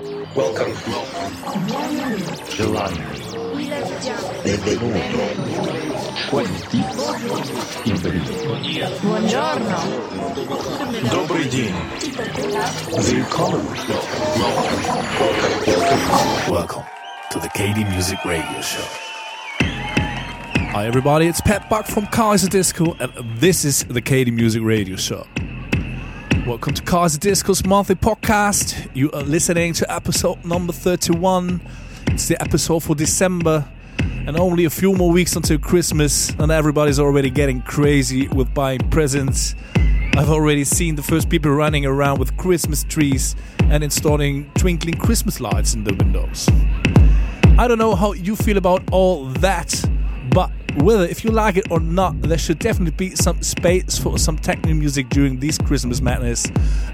Welcome. Giovanni. Benvenuto. Quanti. Buongiorno. Добрый день. Welcome. Welcome. Welcome to the KD Music Radio Show. Hi everybody, it's Pat Buck from Kaiserdisco and this is the KD Music Radio Show. Welcome to Kaiserdisco's monthly podcast. You are listening to episode number 31. It's the episode for December and only a few more weeks until Christmas and everybody's already getting crazy with buying presents. I've already seen the first people running around with Christmas trees and installing twinkling Christmas lights in the windows. I don't know how you feel about all that, whether if you like it or not, there should definitely be some space for some techno music during these Christmas madness.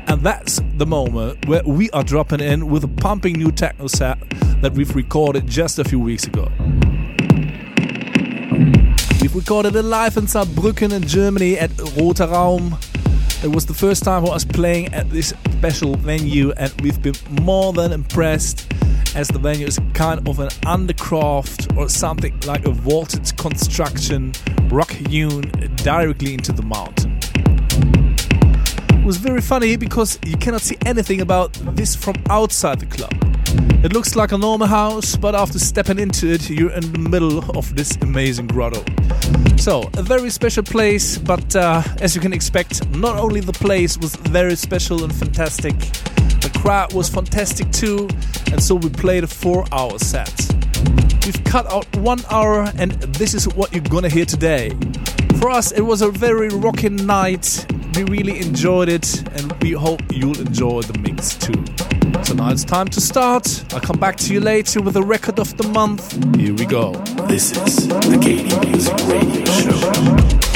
And that's the moment where we are dropping in with a pumping new techno set that we've recorded just a few weeks ago. We've recorded it live in Saarbrücken in Germany at Roter Raum. It was the first time for us playing at this special venue, and we've been more than impressed as the venue is kind of an undercroft or something like a vaulted construction, rock hewn directly into the mountain. It was very funny because you cannot see anything about this from outside the club. It looks like a normal house, but after stepping into it, you're in the middle of this amazing grotto. So, a very special place, but uh, as you can expect, not only the place was very special and fantastic, the crowd was fantastic too, and so we played a four hour set. We've cut out one hour, and this is what you're gonna hear today. For us, it was a very rocking night. We really enjoyed it, and we hope you'll enjoy the mix too. It's time to start. I'll come back to you later with a record of the month. Here we go. This is the KD Music Radio Show.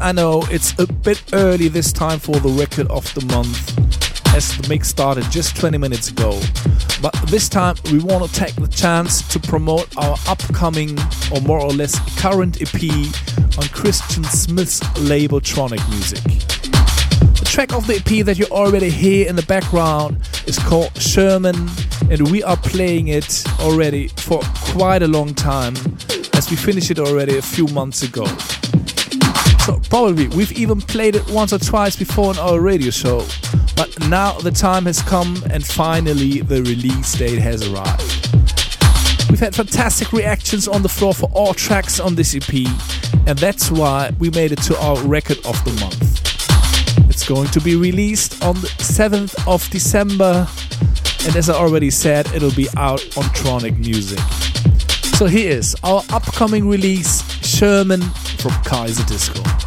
I know it's a bit early this time for the record of the month, as the mix started just 20 minutes ago. But this time we want to take the chance to promote our upcoming, or more or less current EP on Christian Smith's label Tronic Music. The track of the EP that you already hear in the background is called Sherman, and we are playing it already for quite a long time, as we finished it already a few months ago. Probably we've even played it once or twice before on our radio show. But now the time has come and finally the release date has arrived. We've had fantastic reactions on the floor for all tracks on this EP, and that's why we made it to our record of the month. It's going to be released on the 7th of December, and as I already said, it'll be out on Tronic Music. So here is our upcoming release, Sherman from Kaiserdisco. Music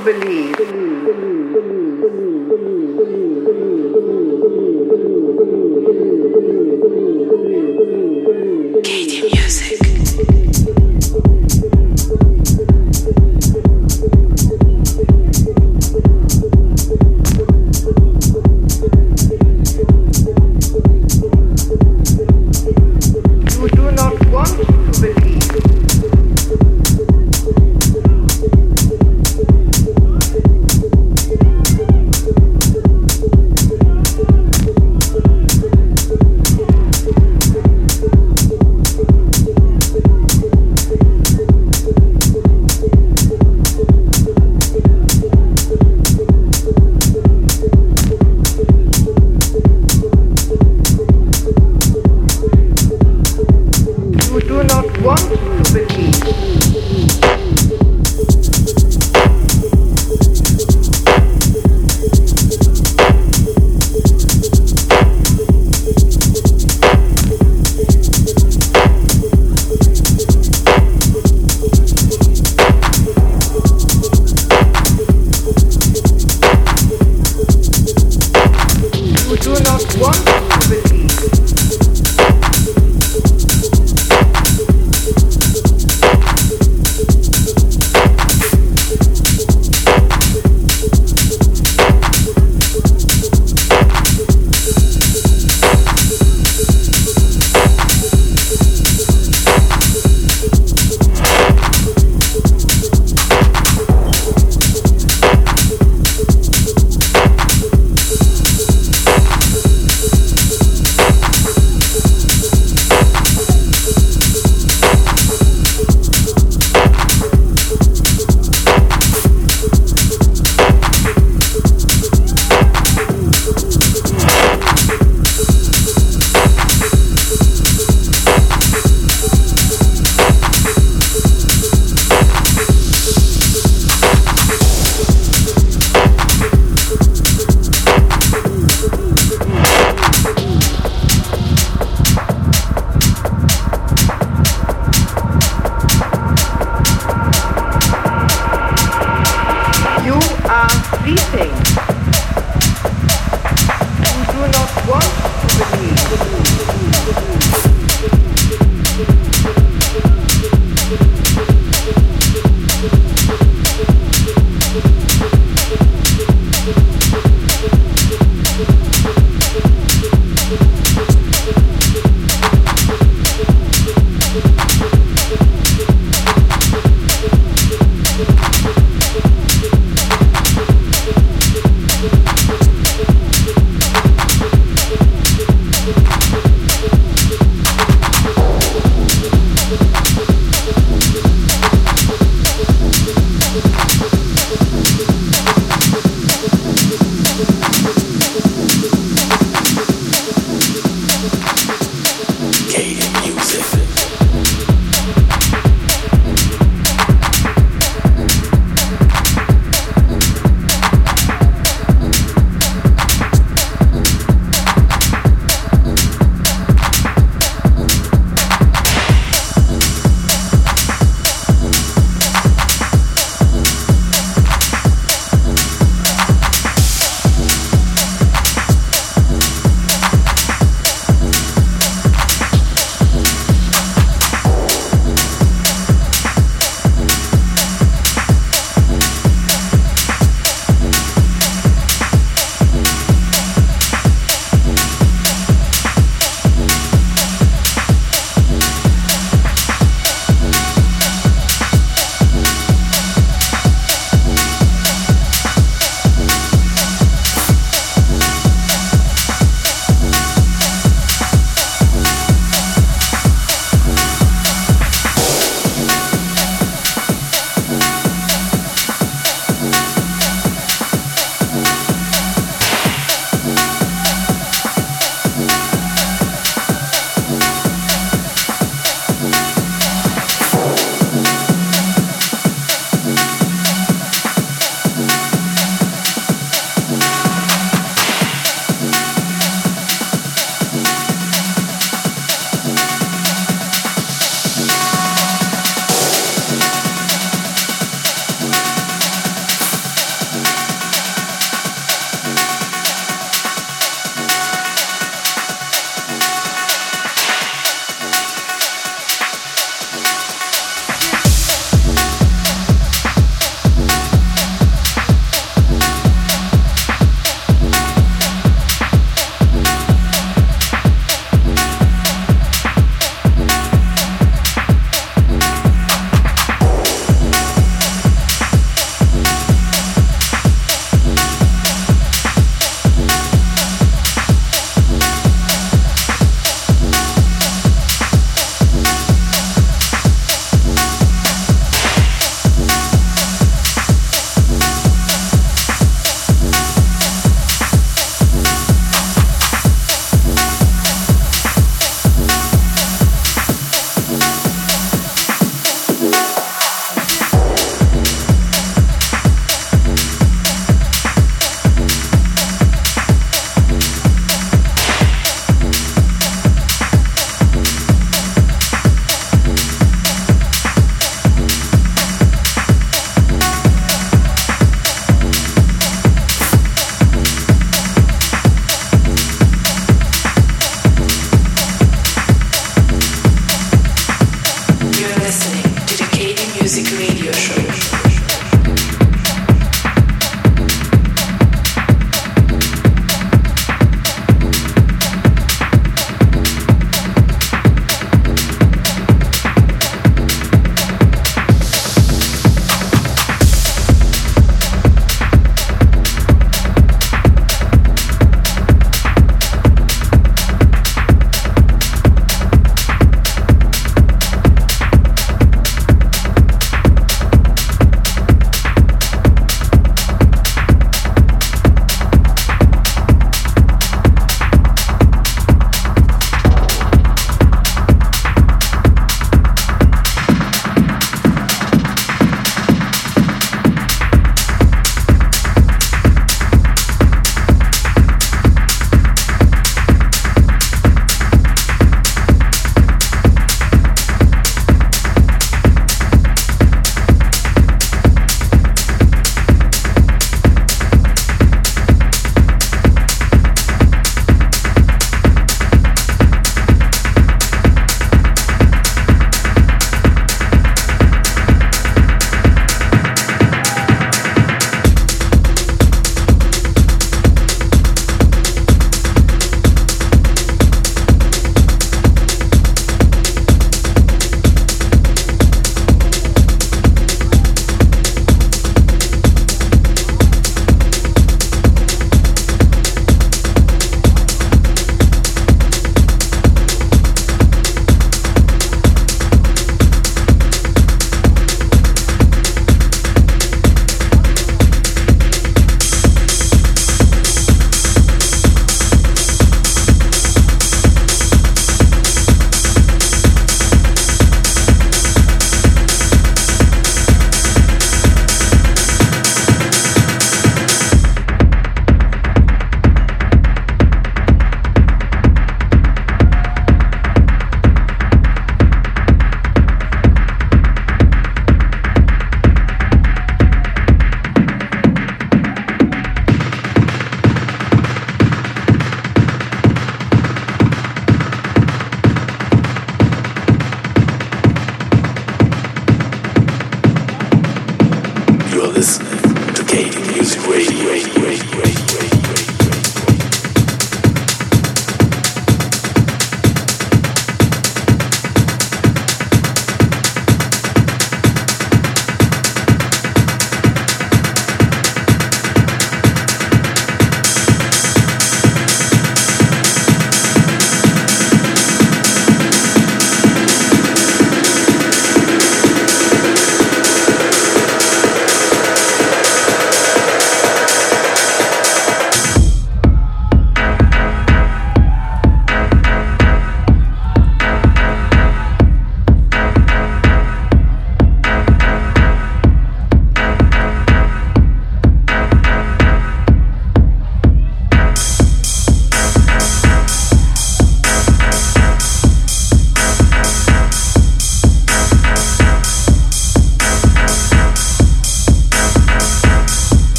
più bellissimo.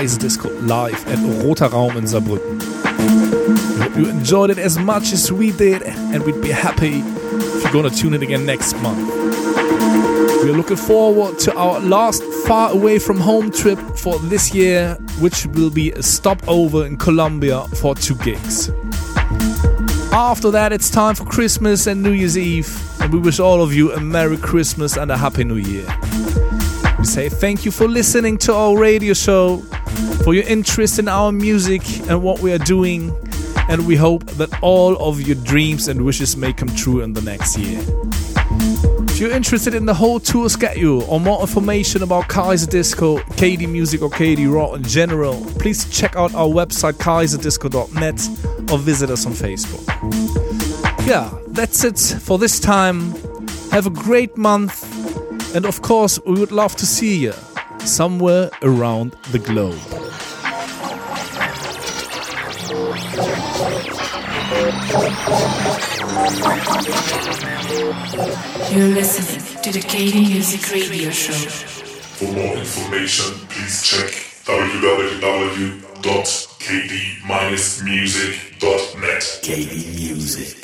Kaiserdisco live at Roter Raum in Saarbrücken. We hope you enjoyed it as much as we did, and we'd be happy if you're gonna tune in again next month. We're looking forward to our last far away from home trip for this year, which will be a stopover in Colombia for two gigs. After that, it's time for Christmas and New Year's Eve, and we wish all of you a Merry Christmas and a Happy New Year. We say thank you for listening to our radio show for your interest in our music and what we are doing. And we hope that all of your dreams and wishes may come true in the next year. If you're interested in the whole tour schedule or more information about Kaiserdisco, KD Music, or KD Raw in general, please check out our website kaiserdisco.net or visit us on Facebook. Yeah, that's it for this time. Have a great month, and of course, we would love to see you somewhere around the globe. You're listening to the KD Music Radio Show. For more information, please check www.kd-music.net. KD Music.